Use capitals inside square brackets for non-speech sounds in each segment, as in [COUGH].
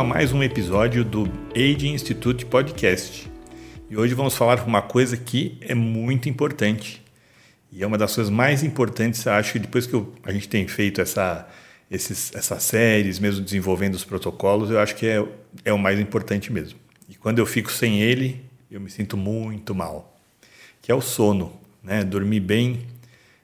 a mais um episódio do Aging Institute Podcast. E hoje vamos falar uma coisa que é muito importante. E é uma das coisas mais importantes, acho depois que eu, a gente tem feito essa, esses, essas séries, mesmo desenvolvendo os protocolos, eu acho que é, é o mais importante mesmo. E quando eu fico sem ele, eu me sinto muito mal. Que é o sono, né? Dormir bem.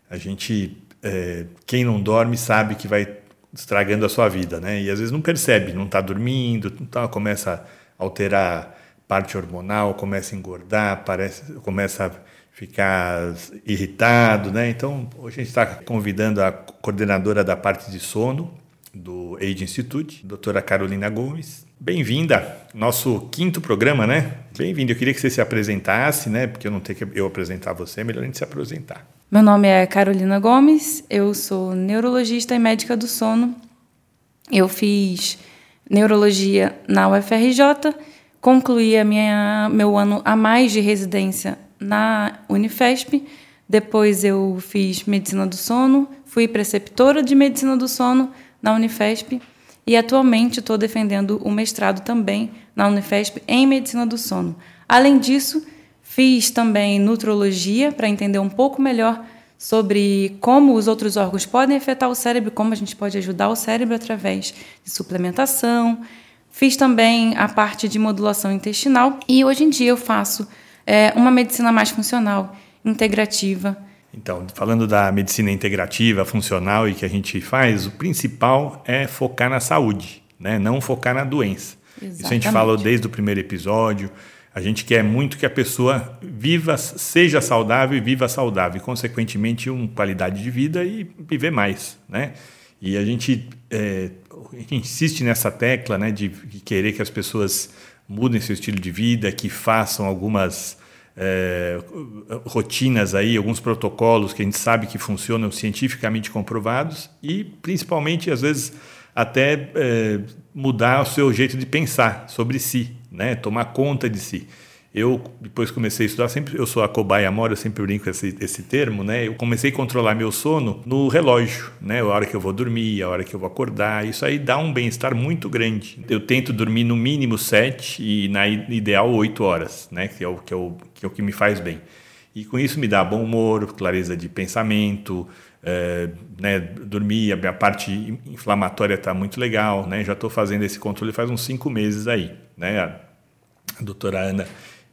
A gente, é, quem não dorme sabe que vai estragando a sua vida, né? E às vezes não percebe, não está dormindo, então começa a alterar parte hormonal, começa a engordar, parece, começa a ficar irritado, né? Então, hoje a gente está convidando a coordenadora da parte de sono do Age Institute, doutora Carolina Gomes. Bem-vinda, nosso quinto programa, né? Bem-vinda. Eu queria que você se apresentasse, né? Porque eu não tenho que eu apresentar você, é melhor a gente se apresentar. Meu nome é Carolina Gomes, eu sou neurologista e médica do sono. Eu fiz neurologia na UFRJ, concluí a minha, meu ano a mais de residência na Unifesp. Depois eu fiz medicina do sono, fui preceptora de medicina do sono na Unifesp e atualmente estou defendendo o mestrado também na Unifesp em medicina do sono. Além disso, Fiz também nutrologia para entender um pouco melhor sobre como os outros órgãos podem afetar o cérebro, como a gente pode ajudar o cérebro através de suplementação. Fiz também a parte de modulação intestinal e hoje em dia eu faço é, uma medicina mais funcional, integrativa. Então, falando da medicina integrativa, funcional e que a gente faz, o principal é focar na saúde, né? não focar na doença. Exatamente. Isso a gente falou desde o primeiro episódio. A gente quer muito que a pessoa viva, seja saudável e viva saudável, e, consequentemente, uma qualidade de vida e viver mais, né? E a gente, é, insiste nessa tecla, né, de, de, querer que as pessoas mudem seu estilo de vida, que façam algumas é, rotinas aí, alguns protocolos que a gente sabe que funcionam cientificamente comprovados e, principalmente, às vezes até é, mudar o seu jeito de pensar sobre si, né? tomar conta de si. Eu, depois comecei a estudar, sempre eu sou a cobaia mora, eu sempre brinco esse, esse termo, né? Eu comecei a controlar meu sono no relógio, né? A hora que eu vou dormir, a hora que eu vou acordar. Isso aí dá um bem-estar muito grande. Eu tento dormir no mínimo sete e na ideal oito horas, né? Que é, o, que, é o, que é o que me faz bem. E com isso me dá bom humor, clareza de pensamento, é, né, dormir, a parte inflamatória está muito legal, né? Já estou fazendo esse controle faz uns cinco meses aí, né? A doutora Ana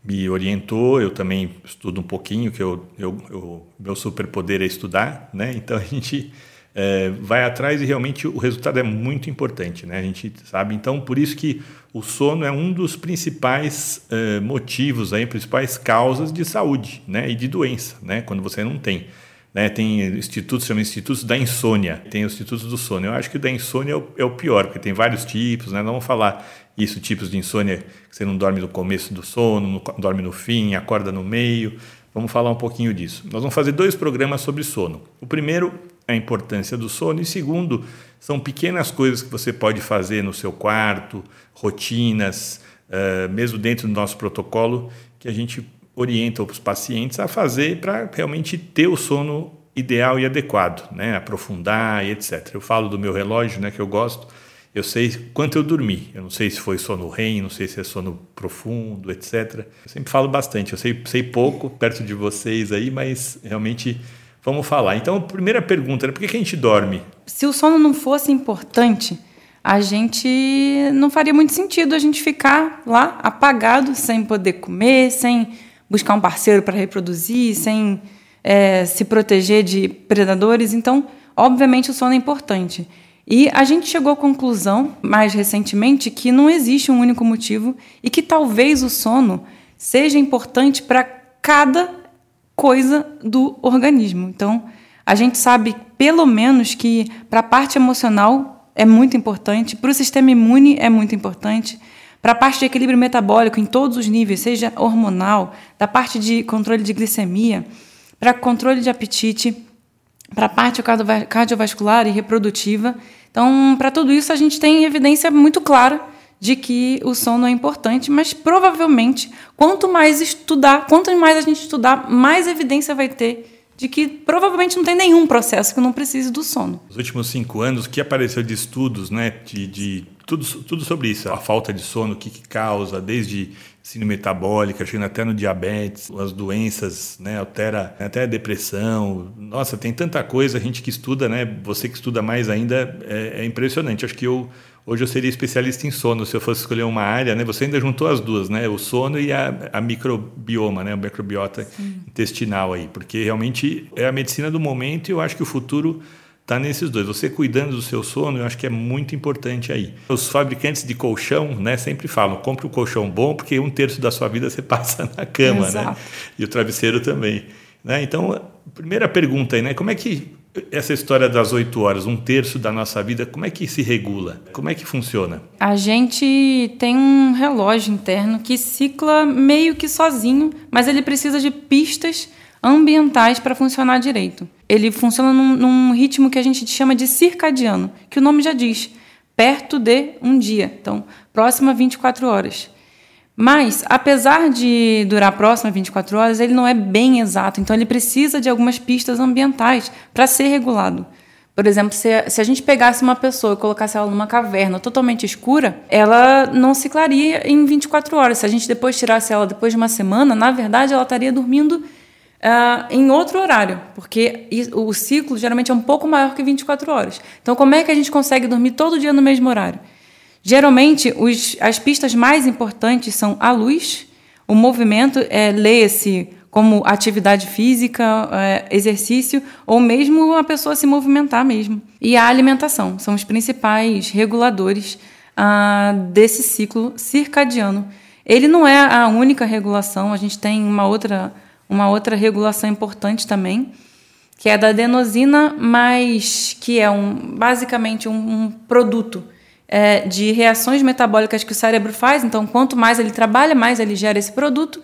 me orientou, eu também estudo um pouquinho, que eu, eu, eu meu superpoder é estudar, né? Então a gente é, vai atrás e realmente o resultado é muito importante, né? A gente sabe, então por isso que o sono é um dos principais é, motivos, aí, principais causas de saúde, né? E de doença, né? Quando você não tem. Né, tem institutos, chama institutos da insônia, tem os institutos do sono. Eu acho que o da insônia é o, é o pior, porque tem vários tipos, né? Não vamos falar isso, tipos de insônia que você não dorme no começo do sono, não dorme no fim, acorda no meio. Vamos falar um pouquinho disso. Nós vamos fazer dois programas sobre sono. O primeiro é a importância do sono e segundo são pequenas coisas que você pode fazer no seu quarto, rotinas, uh, mesmo dentro do nosso protocolo, que a gente orienta os pacientes a fazer para realmente ter o sono ideal e adequado, né? aprofundar e etc. Eu falo do meu relógio, né, que eu gosto, eu sei quanto eu dormi. Eu não sei se foi sono REM, não sei se é sono profundo, etc. Eu sempre falo bastante. Eu sei, sei pouco perto de vocês aí, mas realmente vamos falar. Então, a primeira pergunta é por que, que a gente dorme? Se o sono não fosse importante, a gente não faria muito sentido a gente ficar lá apagado, sem poder comer, sem buscar um parceiro para reproduzir, sem é, se proteger de predadores. Então, obviamente, o sono é importante. E a gente chegou à conclusão, mais recentemente, que não existe um único motivo e que talvez o sono seja importante para cada coisa do organismo. Então, a gente sabe, pelo menos, que para a parte emocional é muito importante, para o sistema imune é muito importante, para a parte de equilíbrio metabólico em todos os níveis, seja hormonal, da parte de controle de glicemia, para controle de apetite para a parte cardiovascular e reprodutiva. Então, para tudo isso, a gente tem evidência muito clara de que o sono é importante, mas provavelmente, quanto mais estudar, quanto mais a gente estudar, mais evidência vai ter de que provavelmente não tem nenhum processo que não precise do sono. Nos últimos cinco anos, o que apareceu de estudos, né, de, de tudo, tudo sobre isso, a falta de sono, o que, que causa, desde síndrome metabólica, chegando até no diabetes, as doenças, né, altera até a depressão. Nossa, tem tanta coisa, a gente que estuda, né, você que estuda mais ainda, é, é impressionante. Acho que eu Hoje eu seria especialista em sono, se eu fosse escolher uma área, né? Você ainda juntou as duas, né? O sono e a, a microbioma, né? O microbiota Sim. intestinal aí, porque realmente é a medicina do momento e eu acho que o futuro está nesses dois. Você cuidando do seu sono, eu acho que é muito importante aí. Os fabricantes de colchão, né, sempre falam: compre um colchão bom, porque um terço da sua vida você [LAUGHS] passa na cama, né? Exato. né? E o travesseiro também. Né? Então, primeira pergunta aí, né? Como é que essa história das oito horas, um terço da nossa vida, como é que se regula? Como é que funciona? A gente tem um relógio interno que cicla meio que sozinho, mas ele precisa de pistas ambientais para funcionar direito. Ele funciona num, num, ritmo que a gente chama de circadiano, que o nome já diz, perto de um dia. Então, próxima a 24 horas. Mas, apesar de durar a 24 horas, ele não é bem exato. Então, ele precisa de algumas pistas ambientais para ser regulado. Por exemplo, se, se a gente pegasse uma pessoa e colocasse ela numa caverna totalmente escura, ela não ciclaria em 24 horas. Se a gente depois tirasse ela depois de uma semana, na verdade, ela estaria dormindo uh, em outro horário, porque o ciclo geralmente é um pouco maior que 24 horas. Então, como é que a gente consegue dormir todo dia no mesmo horário? Geralmente, os, as pistas mais importantes são a luz, o movimento, é, leia-se como atividade física, é, exercício, ou mesmo a pessoa se movimentar mesmo. E a alimentação são os principais reguladores ah, desse ciclo circadiano. Ele não é a única regulação, a gente tem uma outra, uma outra regulação importante também, que é da adenosina, mas que é um, basicamente um, um produto é, de reações metabólicas que o cérebro faz. Então, quanto mais ele trabalha, mais ele gera esse produto.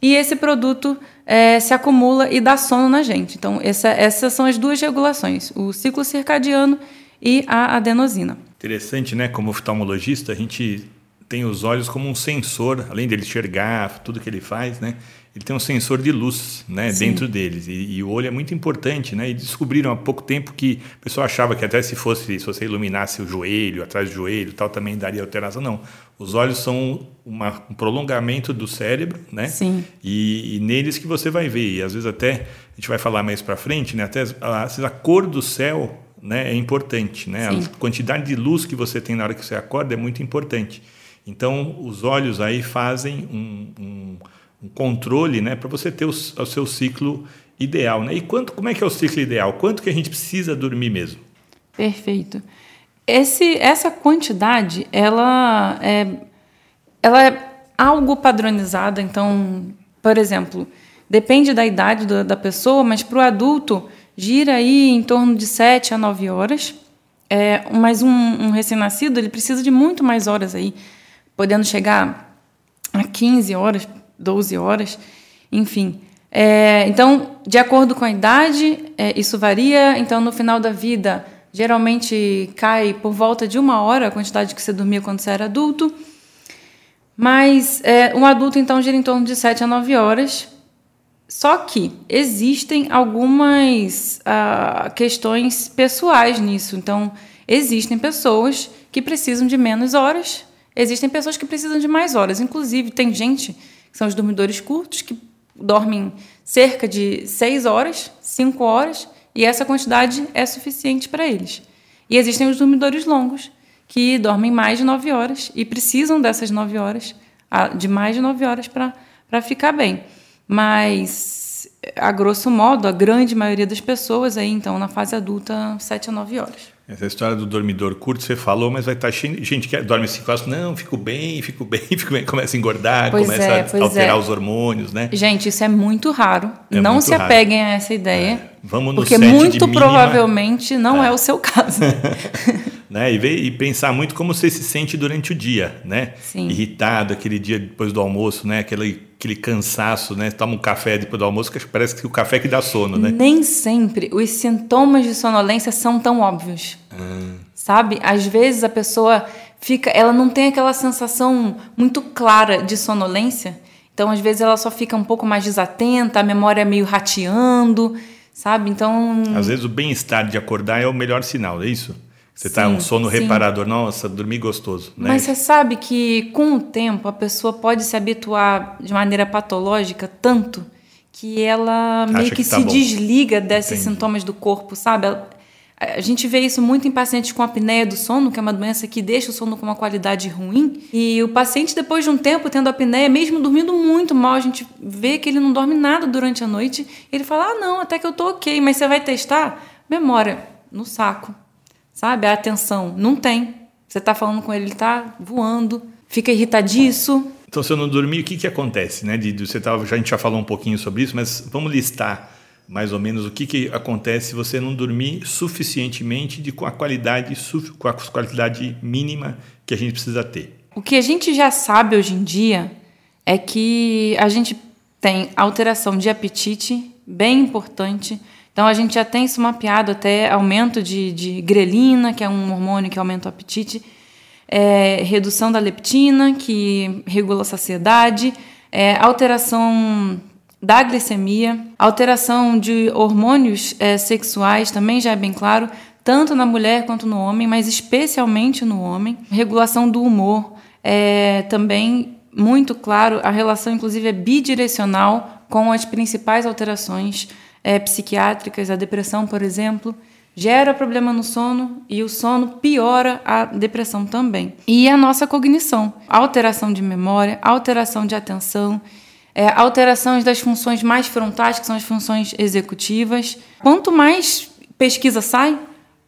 E esse produto é, se acumula e dá sono na gente. Então, essa, essas são as duas regulações: o ciclo circadiano e a adenosina. Interessante, né? Como oftalmologista, a gente tem os olhos como um sensor, além dele enxergar tudo que ele faz, né? Ele tem um sensor de luz né, dentro deles. E, e, o olho é muito importante. Né? E descobriram há pouco tempo que o pessoal achava que até se fosse se você iluminasse o joelho, atrás do joelho tal, também daria alteração. Não. Os olhos são uma, um prolongamento do cérebro, né? Sim. E, e, neles que você vai ver. E às vezes até, a gente vai falar mais para frente, né? Até a, a cor do céu né, é importante. Né? A quantidade de luz que você tem na hora que você acorda é muito importante. Então, os olhos aí fazem um, um um controle né, para você ter o, o, seu ciclo ideal. Né? E quanto, como é que é o ciclo ideal? Quanto que a gente precisa dormir mesmo? Perfeito. Esse, essa quantidade, ela é, ela é algo padronizada. Então, por exemplo, depende da idade da, da pessoa, mas para o adulto gira aí em torno de 7 a 9 horas. É, mas um, um recém-nascido ele precisa de muito mais horas aí, podendo chegar a 15 horas 12 horas, enfim. É, então, de acordo com a idade, é, isso varia. Então, no final da vida, geralmente cai por volta de uma hora a quantidade que você dormia quando você era adulto. Mas é, um adulto, então, gira em torno de 7 a 9 horas. Só que existem algumas ah, questões pessoais nisso. Então, existem pessoas que precisam de menos horas, existem pessoas que precisam de mais horas. Inclusive, tem gente que são os dormidores curtos, que dormem cerca de 6 horas, 5 horas, e essa quantidade é suficiente para eles. E existem os dormidores longos, que dormem mais de 9 horas e precisam dessas 9 horas, de mais de 9 horas para ficar bem. Mas, a grosso modo, a grande maioria das pessoas aí, então, na fase adulta, 7 a 9 horas. Essa história do dormidor curto você falou, mas vai estar tá cheio de gente que dorme cinco horas. Não, fico bem, fico bem, [LAUGHS] fico bem. Começa a engordar, pois começa é, a alterar é. os hormônios, né? Gente, isso é muito raro. É não muito se raro. apeguem a essa ideia. É. Vamos no Porque muito provavelmente não é. é. o seu caso. [LAUGHS] né? E, ver, e pensar muito como você se sente durante o dia, né? Sim. Irritado, aquele dia depois do almoço, né? Aquele, aquele cansaço, né? Toma um café depois do almoço, que parece que o café que dá sono, né? Nem sempre os sintomas de sonolência são tão óbvios. Sabe? Às vezes a pessoa fica, ela não tem aquela sensação muito clara de sonolência. Então, às vezes ela só fica um pouco mais desatenta, a memória é meio rateando, sabe? Então. Às vezes o bem-estar de acordar é o melhor sinal, é isso? Você está um sono sim. reparador, nossa, dormir gostoso. Né? Mas você sabe que com o tempo a pessoa pode se habituar de maneira patológica tanto que ela Acha meio que, que tá se bom. desliga desses Entendi. sintomas do corpo, sabe? A gente vê isso muito em pacientes com apneia do sono, que é uma doença que deixa o sono com uma qualidade ruim. E o paciente, depois de um tempo tendo apneia, mesmo dormindo muito mal, a gente vê que ele não dorme nada durante a noite. Ele fala: Ah, não, até que eu tô ok, mas você vai testar? Memória, no saco. Sabe? A atenção, não tem. Você está falando com ele, ele está voando, fica irritadiço. Então, se eu não dormir, o que, que acontece? Né? De, de, você tá, já, a gente já falou um pouquinho sobre isso, mas vamos listar mais ou menos o que, que acontece se você não dormir suficientemente de, com, a qualidade, com a qualidade mínima que a gente precisa ter. O que a gente já sabe hoje em dia é que a gente tem alteração de apetite bem importante, então a gente já tem isso mapeado até aumento de, de grelina, que é um hormônio que aumenta o apetite, é, redução da leptina, que regula a saciedade, é, alteração da glicemia, alteração de hormônios é, sexuais, também já é bem claro, tanto na mulher quanto no homem, mas especialmente no homem. Regulação do humor, é, também muito claro, a relação inclusive é bidirecional com as principais alterações é, psiquiátricas, a depressão, por exemplo, gera problema no sono e o sono piora a depressão também. E a nossa cognição, alteração de memória, alteração de atenção, é, alterações das funções mais frontais, que são as funções executivas. Quanto mais pesquisa sai,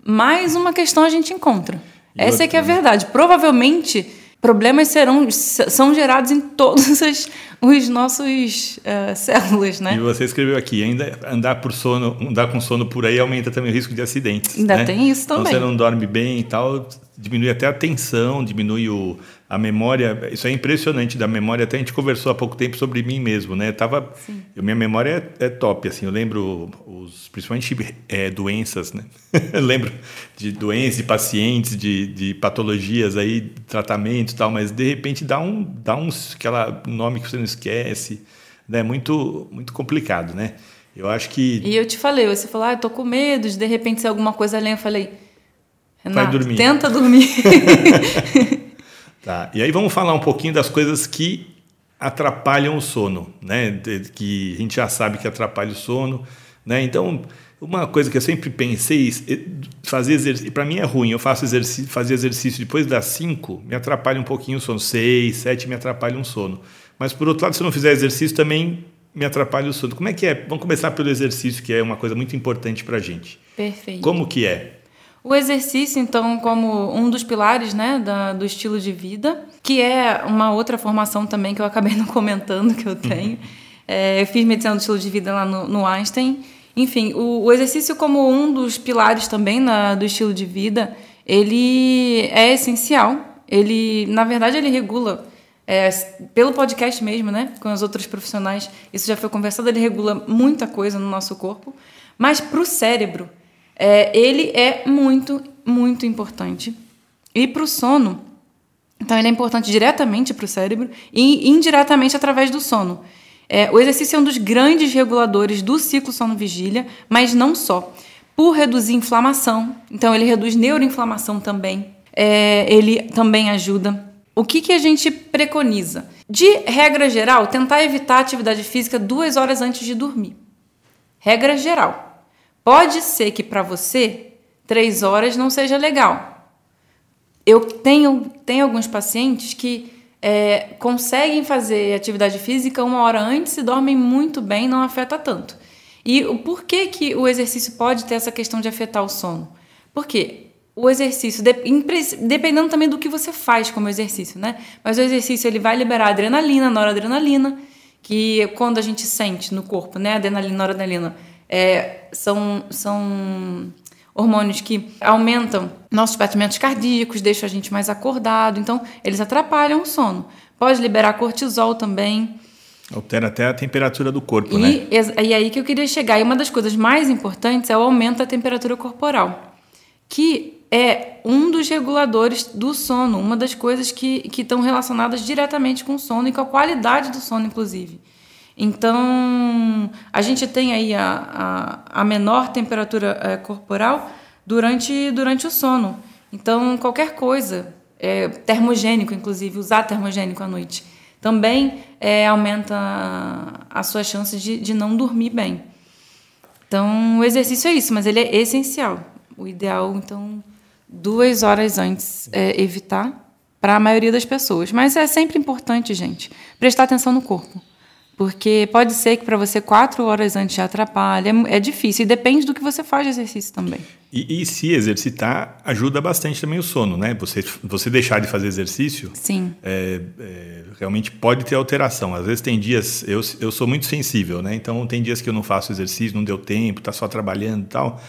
mais uma questão a gente encontra. E Essa outra, é que é a verdade. Provavelmente problemas serão são gerados em todas as os nossos uh, células, né? E você escreveu aqui, ainda andar por sono, andar com sono por aí aumenta também o risco de acidentes. Ainda né? tem isso também. Então você não dorme bem e tal, diminui até a tensão, diminui o, a memória. Isso é impressionante da memória. Até a gente conversou há pouco tempo sobre mim mesmo, né? Tava, eu, minha memória é, é, top, assim. Eu lembro os, principalmente é, doenças, né? [LAUGHS] lembro de doenças, de pacientes, de, de patologias aí, tratamentos, tal. Mas de repente dá um, dá uns aquela nome que você não esquece, né? Muito, muito complicado, né? Eu acho que. E eu te falei, você falou, ah, eu tô com medo de de repente ser alguma coisa além. Eu falei Renato, Vai dormir. Tenta dormir. [LAUGHS] tá. E aí vamos falar um pouquinho das coisas que atrapalham o sono, né? Que a gente já sabe que atrapalha o sono, né? Então, uma coisa que eu sempre pensei, fazer exercício, para mim é ruim, eu faço exercício, fazer exercício depois das 5, me atrapalha um pouquinho o sono, 6, 7 me atrapalha um sono. Mas por outro lado, se eu não fizer exercício também me atrapalha o sono. Como é que é? Vamos começar pelo exercício, que é uma coisa muito importante para gente. Perfeito. Como que é? O exercício, então, como um dos pilares né, da, do estilo de vida, que é uma outra formação também que eu acabei não comentando que eu tenho. É, eu fiz medicina do estilo de vida lá no, no Einstein. Enfim, o, o, exercício como um dos pilares também na, do estilo de vida, ele é essencial. Ele, na verdade, ele regula é, pelo podcast mesmo, né, com os outros profissionais, isso já foi conversado, ele regula muita coisa no nosso corpo, mas para o cérebro, é, ele é muito, muito importante. E para o sono, então ele é importante diretamente para o cérebro e indiretamente através do sono. É, o exercício é um dos grandes reguladores do ciclo sono-vigília, mas não só. Por reduzir inflamação, então ele reduz neuroinflamação também. É, ele também ajuda. O que, que a gente preconiza? De regra geral, tentar evitar atividade física duas horas antes de dormir. Regra geral. Pode ser que para você três horas não seja legal. Eu tenho, tenho alguns pacientes que é, conseguem fazer atividade física uma hora antes e dormem muito bem, não afeta tanto. E o porquê que o exercício pode ter essa questão de afetar o sono? Porque o exercício, dependendo também do que você faz como exercício, né? Mas o exercício ele vai liberar adrenalina, noradrenalina, que quando a gente sente no corpo, né, adrenalina, noradrenalina, é, são, são hormônios que aumentam nossos batimentos cardíacos, deixam a gente mais acordado, então eles atrapalham o sono. Pode liberar cortisol também. Altera até a temperatura do corpo, e, né? E aí que eu queria chegar. E uma das coisas mais importantes é o aumento da temperatura corporal, que é um dos reguladores do sono, uma das coisas que, que estão relacionadas diretamente com o sono e com a qualidade do sono, inclusive. Então, a gente tem aí a, a, a menor temperatura é, corporal durante, durante o sono. Então, qualquer coisa, é, termogênico, inclusive, usar termogênico à noite, também é, aumenta as suas chances de, de não dormir bem. Então, o exercício é isso, mas ele é essencial. O ideal, então, duas horas antes é evitar para a maioria das pessoas. Mas é sempre importante, gente, prestar atenção no corpo. Porque pode ser que para você quatro horas antes te atrapalhe, é, é, difícil. E depende do que você faz de exercício também. E, e, se exercitar ajuda bastante também o sono, né? Você, você deixar de fazer exercício, Sim. É, é, realmente pode ter alteração. Às vezes tem dias, eu, eu sou muito sensível, né? Então tem dias que eu não faço exercício, não deu tempo, está só trabalhando e tal.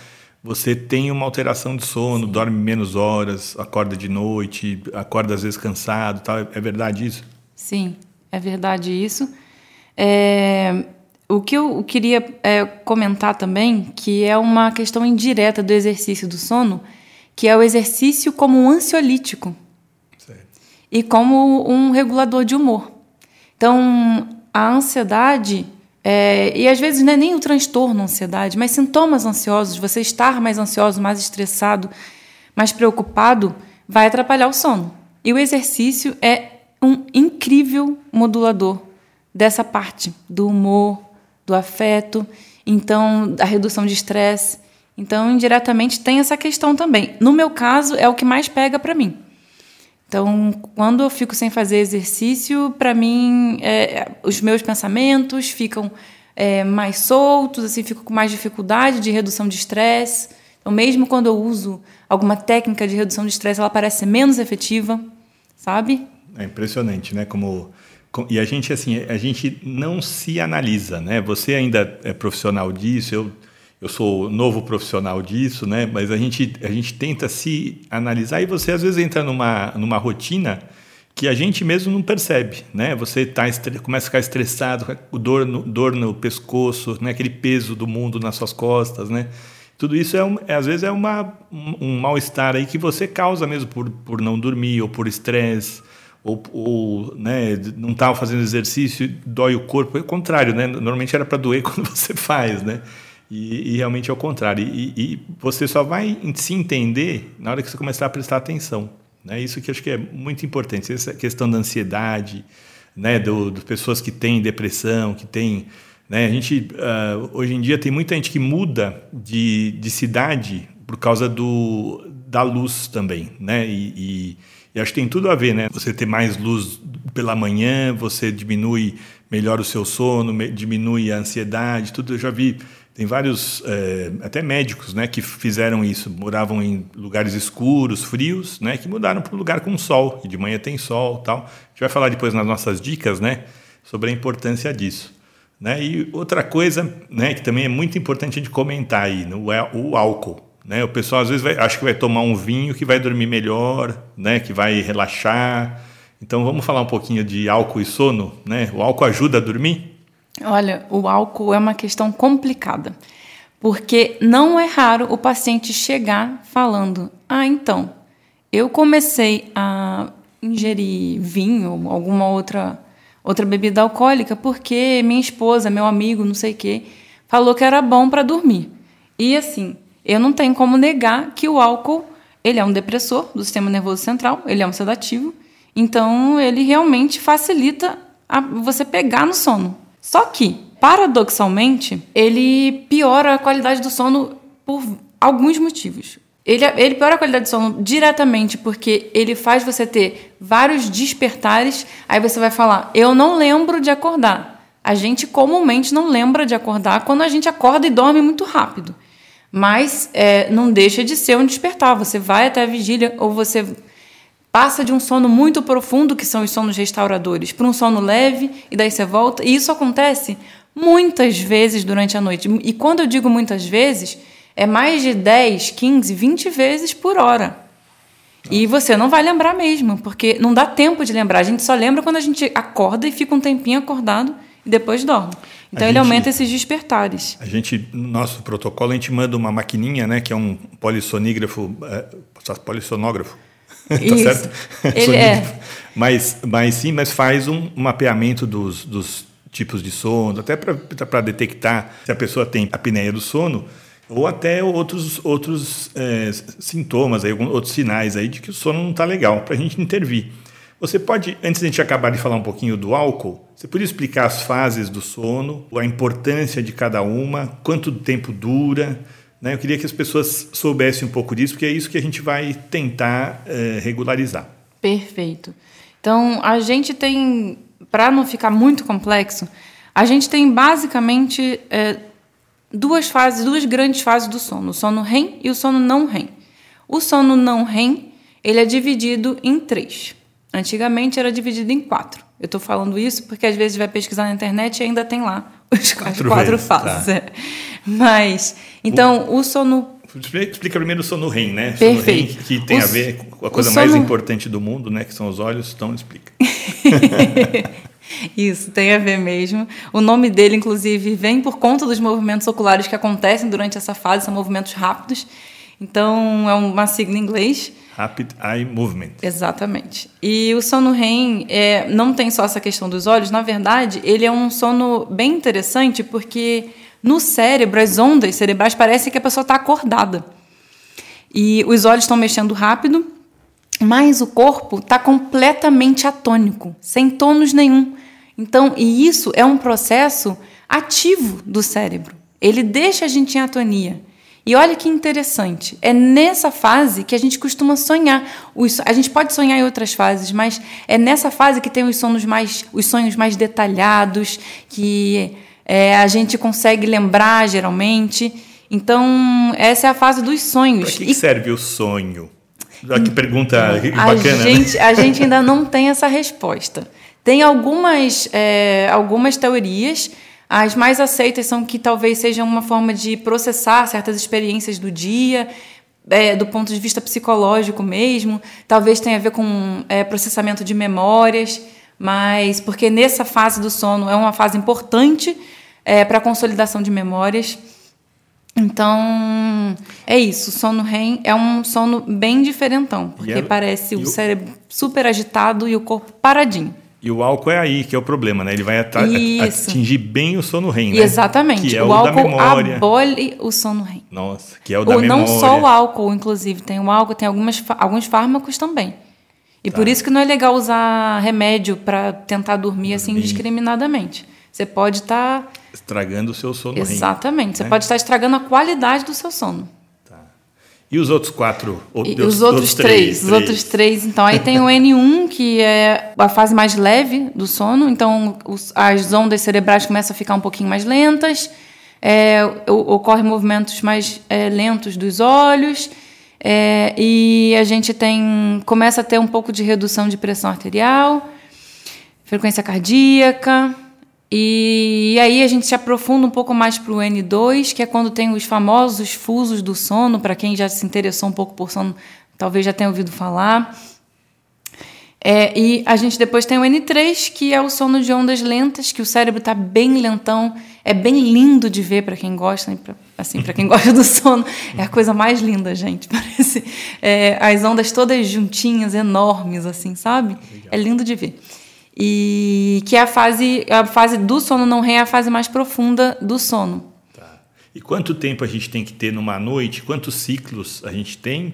Você tem uma alteração de sono, Sim. dorme menos horas, acorda de noite, acorda às vezes cansado, tal. É verdade isso? Sim, é verdade isso. É, o que eu queria é, comentar também, que é uma questão indireta do exercício do sono, que é o exercício como um ansiolítico certo. e como um regulador de humor. Então, a ansiedade, é, e às vezes não é nem o transtorno ansiedade, mas sintomas ansiosos, você estar mais ansioso, mais estressado, mais preocupado, vai atrapalhar o sono. E o exercício é um incrível modulador dessa parte do humor, do afeto, então a redução de estresse. Então, indiretamente tem essa questão também. No meu caso, é o que mais pega para mim. Então, quando eu fico sem fazer exercício, para mim, é, os meus pensamentos ficam é, mais soltos, assim, fico com mais dificuldade de redução de estresse. Então, mesmo quando eu uso alguma técnica de redução de estresse, ela parece menos efetiva, sabe? É impressionante, né? Como e a gente assim, a gente não se analisa, né? Você ainda é profissional disso, eu eu sou novo profissional disso, né? Mas a gente a gente tenta se analisar e você às vezes entra numa numa rotina que a gente mesmo não percebe, né? Você tá começa a ficar estressado, dor no, dor no pescoço, né? Aquele peso do mundo nas suas costas, né? Tudo isso é, um, é às vezes é uma, um, um mal-estar aí que você causa mesmo por, por não dormir ou por estresse ou, ou né, não estava fazendo exercício, dói o corpo. É o contrário, né? Normalmente era para doer [LAUGHS] quando você faz, né? E, e realmente é o contrário. E, e, você só vai se entender na hora que você começar a prestar atenção. Né? Isso que acho que é muito importante. Essa questão da ansiedade, né? Do, das pessoas que têm depressão, que têm... Né? A gente, uh, hoje em dia, tem muita gente que muda de, de cidade por causa do, da luz também, né? E, e, e, acho que tem tudo a ver, né? Você ter mais luz pela manhã, você diminui melhor o seu sono, diminui a ansiedade, tudo. Eu já vi, tem vários, é, até médicos, né, que fizeram isso. Moravam em lugares escuros, frios, né, que mudaram para um lugar com sol. E de manhã tem sol, tal. A gente vai falar depois nas nossas dicas, né, sobre a importância disso. Né? E outra coisa, né, que também é muito importante a gente comentar aí, no, é o álcool. Né? O pessoal às vezes vai, acha que vai tomar um vinho que vai dormir melhor, né? que vai relaxar. Então vamos falar um pouquinho de álcool e sono. Né? O álcool ajuda a dormir? Olha, o álcool é uma questão complicada, porque não é raro o paciente chegar falando: Ah, então, eu comecei a ingerir vinho ou alguma outra, outra bebida alcoólica porque minha esposa, meu amigo, não sei o quê, falou que era bom para dormir. E assim, eu não tenho como negar que o álcool ele é um depressor do sistema nervoso central, ele é um sedativo, então ele realmente facilita você pegar no sono. Só que, paradoxalmente, ele piora a qualidade do sono por alguns motivos. Ele, ele piora a qualidade do sono diretamente porque ele faz você ter vários despertares. Aí você vai falar: Eu não lembro de acordar. A gente comumente não lembra de acordar quando a gente acorda e dorme muito rápido. Mas é, não deixa de ser um despertar. Você vai até a vigília ou você passa de um sono muito profundo, que são os sonos restauradores, para um sono leve e daí você volta. E isso acontece muitas vezes durante a noite. E quando eu digo muitas vezes, é mais de 10, 15, 20 vezes por hora. E você não vai lembrar mesmo, porque não dá tempo de lembrar. A gente só lembra quando a gente acorda e fica um tempinho acordado e depois dorme. Então a ele gente, aumenta esses despertares. A gente, no nosso protocolo, a gente manda uma maquininha, né, que é um polissonígrafo, é, polissonógrafo. tá certo? Ele é. Mas, mas sim, mas faz um mapeamento dos, dos tipos de sono, até para detectar se a pessoa tem apneia do sono ou até outros, outros é, sintomas, aí, outros sinais aí de que o sono não está legal, para a gente intervir. Você pode, antes de a gente acabar de falar um pouquinho do álcool, você poderia explicar as fases do sono, a importância de cada uma, quanto tempo dura? Né? Eu queria que as pessoas soubessem um pouco disso, porque é isso que a gente vai tentar é, regularizar. Perfeito. Então, a gente tem, para não ficar muito complexo, a gente tem basicamente é, duas fases, duas grandes fases do sono, o sono REM e o sono não REM. O sono não REM, ele é dividido em três. Antigamente era dividido em quatro. Eu estou falando isso porque às vezes vai pesquisar na internet e ainda tem lá os quatro, quatro fases. Tá. É. Mas, então, o, o sono Explica primeiro o sono REM, né? Perfeito. Sono REM, que tem a ver com a coisa sono... mais importante do mundo, né? Que são os olhos. Então, explica. [LAUGHS] Isso, tem a ver mesmo. O nome dele, inclusive, vem por conta dos movimentos oculares que acontecem durante essa fase, são movimentos rápidos. Então, é uma sigla em inglês. Rapid Eye Movement. Exatamente. E o sono REM é, não tem só essa questão dos olhos, na verdade, ele é um sono bem interessante porque no cérebro, as ondas cerebrais parecem que a pessoa está acordada. E os olhos estão mexendo rápido, mas o corpo está completamente atônico, sem tônus nenhum. Então, e isso é um processo ativo do cérebro. Ele deixa a gente em atonia. E olha que interessante, é nessa fase que a gente costuma sonhar. a gente pode sonhar em outras fases, mas é nessa fase que tem os sonhos mais, os sonhos mais detalhados, que é, a gente consegue lembrar geralmente. Então, essa é a fase dos sonhos. Para que, e... serve o sonho? Que pergunta então, bacana. A né? gente, né? a gente ainda não tem essa resposta. Tem algumas, é, algumas teorias. As mais aceitas são que talvez seja uma forma de processar certas experiências do dia, é, do ponto de vista psicológico mesmo. Talvez tenha a ver com é, processamento de memórias, mas porque nessa fase do sono é uma fase importante é, para a consolidação de memórias. Então, é isso. O sono REM é um sono bem diferentão, porque é, parece o, o cérebro super agitado e o corpo paradinho. E o álcool é aí que é o problema, né? Ele vai atingir bem o sono REM, né? Exatamente. É o, o álcool abole o sono REM. Nossa, que é o da Ou memória. não só o álcool, inclusive. Tem o álcool, tem algumas, alguns fármacos também. E tá. por isso que não é legal usar remédio para tentar dormir, assim, dormir assim indiscriminadamente. Você pode estar... Tá... Estragando o seu sono Exatamente. REM, Você né? pode estar estragando a qualidade do seu sono. E os outros quatro? E os outros três, três, Os outros três. Então, aí tem o N1, que é a fase mais leve do sono. Então, os, as ondas cerebrais começam a ficar um pouquinho mais lentas. É, ocorrem movimentos mais é, lentos dos olhos. É, e a gente tem começa a ter um pouco de redução de pressão arterial, frequência cardíaca. E aí a gente se aprofunda um pouco mais para o N2, que é quando tem os famosos fusos do sono, para quem já se interessou um pouco por sono, talvez já tenha ouvido falar. É, e a gente depois tem o N3, que é o sono de ondas lentas, que o cérebro está bem lentão. É bem lindo de ver para quem gosta, assim, para quem [LAUGHS] gosta do sono. É a coisa mais linda, gente. [LAUGHS] Parece é, as ondas todas juntinhas, enormes, assim, sabe? É lindo de ver. E que é a fase, a fase do sono não REM é a fase mais profunda do sono. Tá. E quanto tempo a gente tem que ter numa noite? Quantos ciclos a gente tem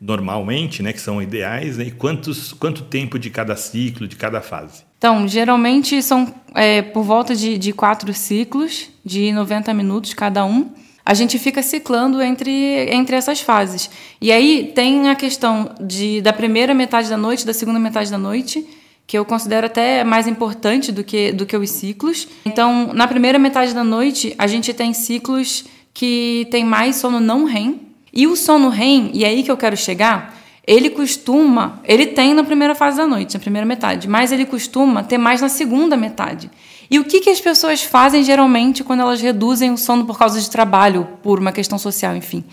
normalmente, né, que são ideais, né? e quantos, quanto tempo de cada ciclo, de cada fase? Então, geralmente são é, por volta de, de quatro ciclos, de 90 minutos cada um. A gente fica ciclando entre, entre essas fases. E aí tem a questão de, da primeira metade da noite, da segunda metade da noite, que eu considero até mais importante do que, do que os ciclos. Então, na primeira metade da noite, a gente tem ciclos que tem mais sono não REM. E o sono REM, e é aí que eu quero chegar, ele costuma, ele tem na primeira fase da noite, na primeira metade, mas ele costuma ter mais na segunda metade. E o que, que as pessoas fazem geralmente quando elas reduzem o sono por causa de trabalho, por uma questão social, enfim?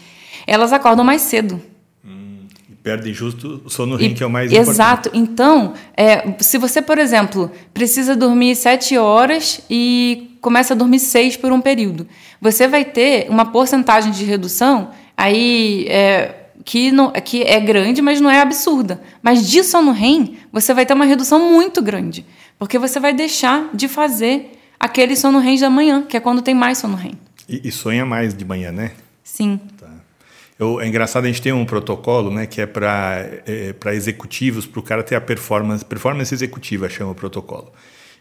Elas acordam mais cedo perdem justo o sono REM, [LAUGHS] que é o mais exato. importante. Exato. Então, é, se você, por exemplo, precisa dormir sete horas e começa a dormir seis por um período, você vai ter uma porcentagem de redução aí é, que, não, que é grande, mas não é absurda. Mas de sono REM, você vai ter uma redução muito grande, porque você vai deixar de fazer aquele sono REM da manhã, que é quando tem mais sono REM. E, e sonha mais de manhã, né? Sim. Tá. Eu, é engraçado, a gente tem um protocolo né, que é para é, executivos, para o cara ter a performance, performance executiva, chama o protocolo.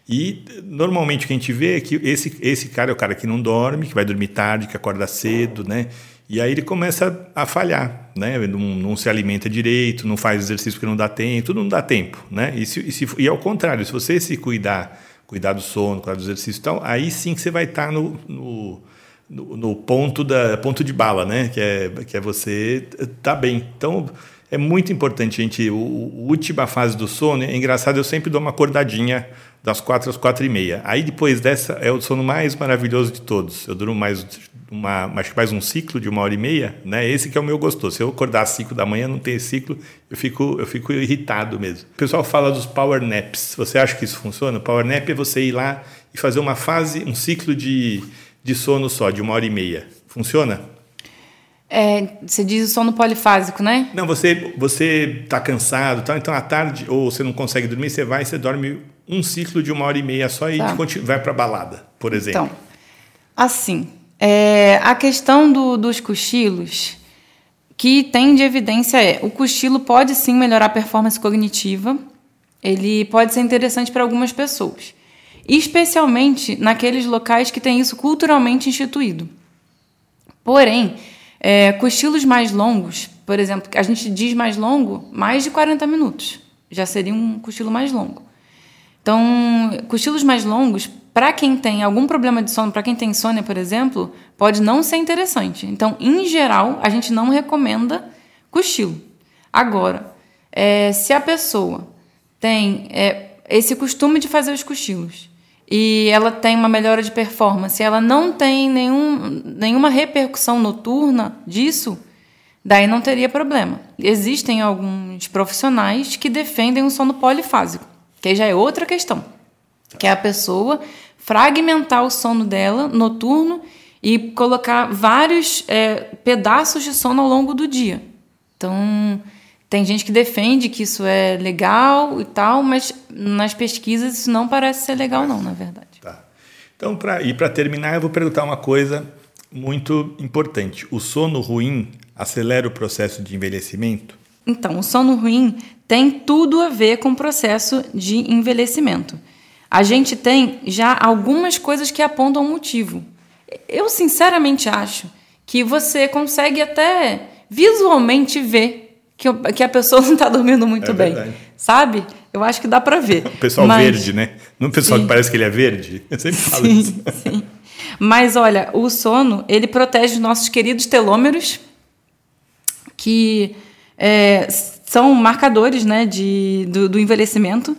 E normalmente o que a gente vê é que esse, esse cara é o cara que não dorme, que vai dormir tarde, que acorda cedo, né? E aí ele começa a falhar, né? Não, não se alimenta direito, não faz exercício porque não dá tempo, tudo não dá tempo, né? E, se, e, se, e ao contrário, se você se cuidar, cuidar do sono, cuidar do exercício e tal, aí sim que você vai estar no, no, no, no ponto, da, ponto de bala, né? Que é, que é você tá bem. Então é muito importante, gente. O, a última fase do sono, é engraçado, eu sempre dou uma acordadinha das quatro às quatro e meia. Aí depois dessa é o sono mais maravilhoso de todos. Eu durmo mais uma, que mais um ciclo de uma hora e meia, né? Esse que é o meu gostoso. Se eu acordar às cinco da manhã não tem ciclo, eu fico eu fico irritado mesmo. O pessoal fala dos power naps. Você acha que isso funciona? O power nap é você ir lá e fazer uma fase, um ciclo de, de sono só de uma hora e meia. Funciona? É, você diz o sono polifásico, né? Não, você você está cansado, tá? então à tarde ou você não consegue dormir, você vai e você dorme um ciclo de uma hora e meia só e tá. vai para balada, por exemplo. Então, assim, é, a questão do, dos cochilos que tem de evidência é o cochilo pode sim melhorar a performance cognitiva, ele pode ser interessante para algumas pessoas, especialmente naqueles locais que têm isso culturalmente instituído. Porém, é, cochilos mais longos, por exemplo, a gente diz mais longo, mais de 40 minutos. Já seria um cochilo mais longo. Então, cochilos mais longos, para quem tem algum problema de sono, para quem tem insônia, por exemplo, pode não ser interessante. Então, em geral, a gente não recomenda cochilo. Agora, é, se a pessoa tem é, esse costume de fazer os cochilos e ela tem uma melhora de performance, ela não tem nenhum, nenhuma repercussão noturna disso, daí não teria problema. Existem alguns profissionais que defendem o sono polifásico, que já é outra questão, que é a pessoa fragmentar o sono dela noturno e colocar vários é, pedaços de sono ao longo do dia. Então, tem gente que defende que isso é legal e tal, mas nas pesquisas isso não parece ser legal, não, na verdade. Tá. Então, pra, e para terminar, eu vou perguntar uma coisa muito importante. O sono ruim acelera o processo de envelhecimento? Então, o sono ruim tem tudo a ver com o processo de envelhecimento. A gente tem já algumas coisas que apontam o motivo. Eu, sinceramente, acho que você consegue até visualmente ver que, que a pessoa [LAUGHS] não está dormindo muito é bem. Verdade. Sabe? Eu acho que dá para ver. [LAUGHS] O pessoal Mas... verde, né? Não o pessoal sim. que parece que ele é verde. [LAUGHS] Eu sempre falo sim, isso. Sim. Mas olha, o sono, ele protege os nossos queridos telômeros, que é, são marcadores né, de, do, do envelhecimento.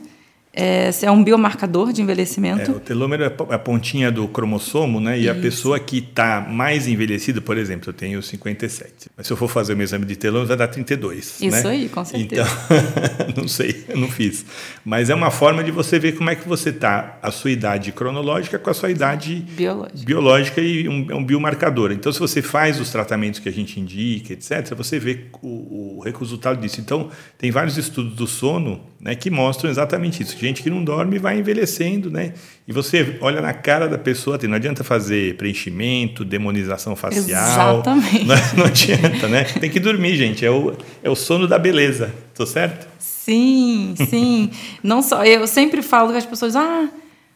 É, é um biomarcador de envelhecimento. É, o telômero é, é a pontinha do cromossomo, né? E Isso. a pessoa que está mais envelhecida, por exemplo, eu tenho 57. Mas se eu for fazer o meu exame de telômero, vai dar 32. Isso né? aí, com certeza. Então, [LAUGHS] não sei, eu não fiz. Mas é uma forma de você ver como é que você está, a sua idade cronológica com a sua idade biológica, biológica e um, é um biomarcador. Então, se você faz os tratamentos que a gente indica, etc., você vê o, o resultado disso. Então, tem vários estudos do sono né, que mostram exatamente isso. Gente que não dorme vai envelhecendo, né? E você olha na cara da pessoa, não adianta fazer preenchimento, demonização facial. Exatamente. Não, não adianta, né? Tem que dormir, gente. É o, é o sono da beleza. Tô certo? Sim, sim. não só. Eu sempre falo com as pessoas, ah,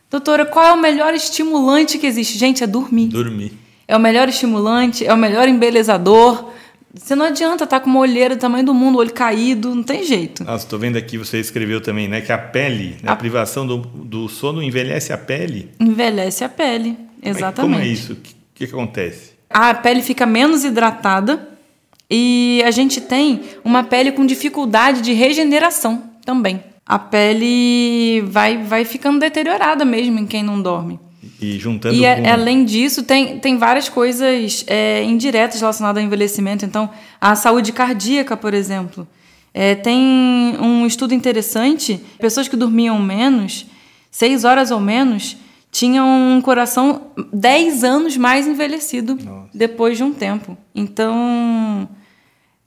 doutora, qual é o melhor estimulante que existe? Gente, é dormir. Dormir. É o melhor estimulante, é o melhor embelezador você não adianta estar tá com uma olheira do tamanho do mundo, olho caído, não tem jeito. Nossa, estou vendo aqui, você escreveu também, né? Que a pele, né, a... a privação do, do sono envelhece a pele. Envelhece a pele, exatamente. Como é, isso? O que, que, que acontece? A pele fica menos hidratada e a gente tem uma pele com dificuldade de regeneração também. A pele vai, vai ficando deteriorada mesmo em quem não dorme. E juntando. E com... além disso, tem, tem várias coisas é, indiretas relacionadas ao envelhecimento. Então, a saúde cardíaca, por exemplo. É, tem um estudo interessante: pessoas que dormiam menos, seis horas ou menos, tinham um coração dez anos mais envelhecido Nossa. depois de um tempo. Então,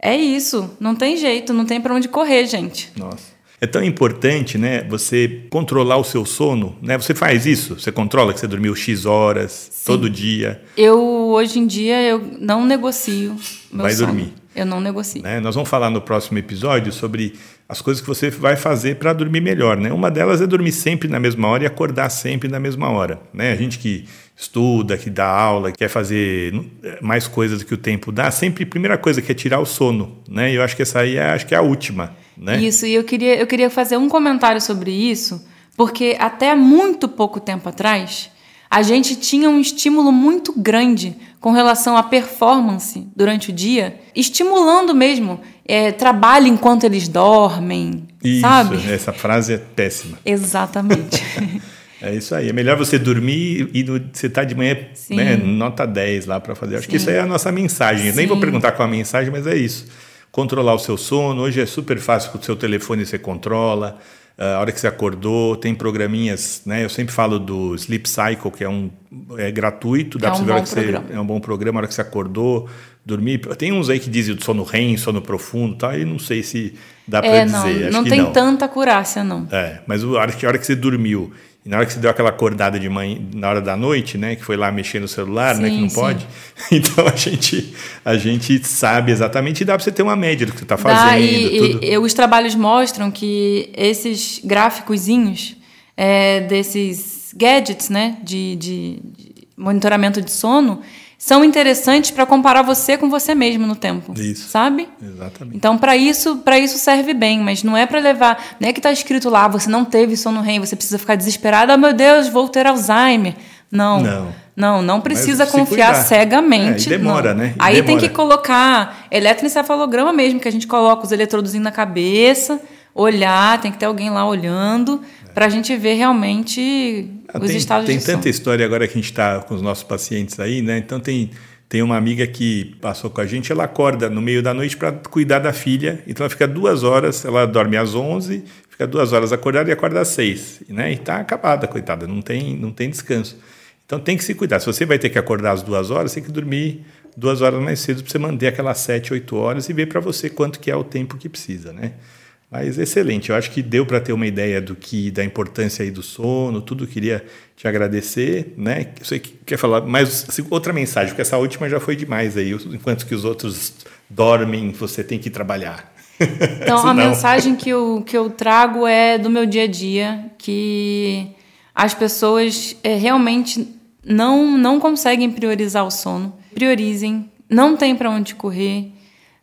é isso. Não tem jeito, não tem para onde correr, gente. Nossa. É tão importante, né, você controlar o seu sono, né? Você faz isso? Você controla que você dormiu X horas Sim. todo dia? Eu hoje em dia eu não negocio meu Vai sono. dormir. Eu não negocio. Né? Nós vamos falar no próximo episódio sobre as coisas que você vai fazer para dormir melhor. Né? Uma delas é dormir sempre na mesma hora e acordar sempre na mesma hora. Né? A gente que estuda, que dá aula, que quer fazer mais coisas do que o tempo dá, sempre a primeira coisa que é tirar o sono. Né? E eu acho que essa aí é, acho que é a última. Né? Isso, e eu queria, eu queria fazer um comentário sobre isso, porque até muito pouco tempo atrás a gente tinha um estímulo muito grande com relação à performance durante o dia, estimulando mesmo é, trabalho enquanto eles dormem, isso, sabe? Essa frase é péssima. Exatamente. [LAUGHS] É isso aí. É melhor você dormir e você tá de manhã, né, nota 10 lá para fazer. Acho Sim. que isso aí é a nossa mensagem. Nem vou perguntar qual a mensagem, mas é isso. Controlar o seu sono. Hoje é super fácil com o seu telefone você controla. Ah, a hora que você acordou, tem programinhas, né? Eu sempre falo do Sleep Cycle, que é um é gratuito, dá é para um você ver que você, é um bom programa, a hora que você acordou, dormir. Tem uns aí que dizem do sono REM, sono profundo, tá? E não sei se dá para é, dizer. Não, não tem não. tanta acurácia, não. É, mas a hora que, a hora que você dormiu e na hora que você deu aquela acordada de manhã, na hora da noite, né, que foi lá mexer no celular, sim, né, que não sim. pode. [LAUGHS] Então a gente a gente sabe exatamente e dá para você ter uma média do que você está fazendo. Dá, e, e, os trabalhos mostram que esses gráficozinhos é, desses gadgets, né, de, de, de monitoramento de sono, são interessantes para comparar você com você mesmo no tempo. Isso. Sabe? Exatamente. Então, para isso, para isso serve bem, mas não é para levar, não é que está escrito lá, você não teve sono REM, você precisa ficar desesperado, oh meu Deus, vou ter Alzheimer. Não. Não. Não, não precisa confiar se cegamente. É, demora, não. né? E Aí demora. tem que colocar eletroencefalograma mesmo, que a gente coloca os eletrodos na cabeça, olhar, tem que ter alguém lá olhando para a gente ver realmente ah, os tem, estados tem de tanta história agora que a gente está com os nossos pacientes aí, né? Então tem tem uma amiga que passou com a gente, ela acorda no meio da noite para cuidar da filha, então ela fica duas horas, ela dorme às 11, fica duas horas acordada e acorda às seis, né? E está acabada, coitada, não tem, não tem descanso. Então tem que se cuidar. Se você vai ter que acordar às duas horas, tem que dormir duas horas mais cedo para você manter aquelas sete, oito horas e ver para você quanto que é o tempo que precisa, né? Mas excelente, eu acho que deu para ter uma ideia do que da importância aí do sono, tudo queria te agradecer, né? Você quer falar mais outra mensagem, porque essa última já foi demais aí, enquanto que os outros dormem, você tem que trabalhar. Então, [LAUGHS] a mensagem que eu, que eu trago é do meu dia a dia, que as pessoas é, realmente não, não conseguem priorizar o sono. Priorizem, não tem para onde correr,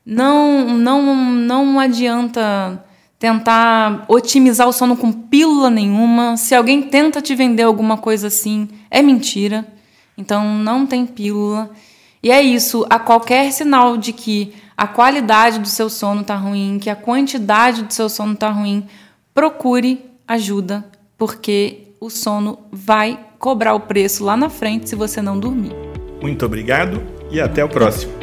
não, não, não adianta tentar otimizar o sono com pílula nenhuma. Se alguém tenta te vender alguma coisa assim, é mentira. Então não tem pílula. E é isso, a qualquer sinal de que a qualidade do seu sono está ruim, que a quantidade do seu sono está ruim, procure ajuda, porque o sono vai cobrar o preço lá na frente se você não dormir. Muito obrigado e até o próximo.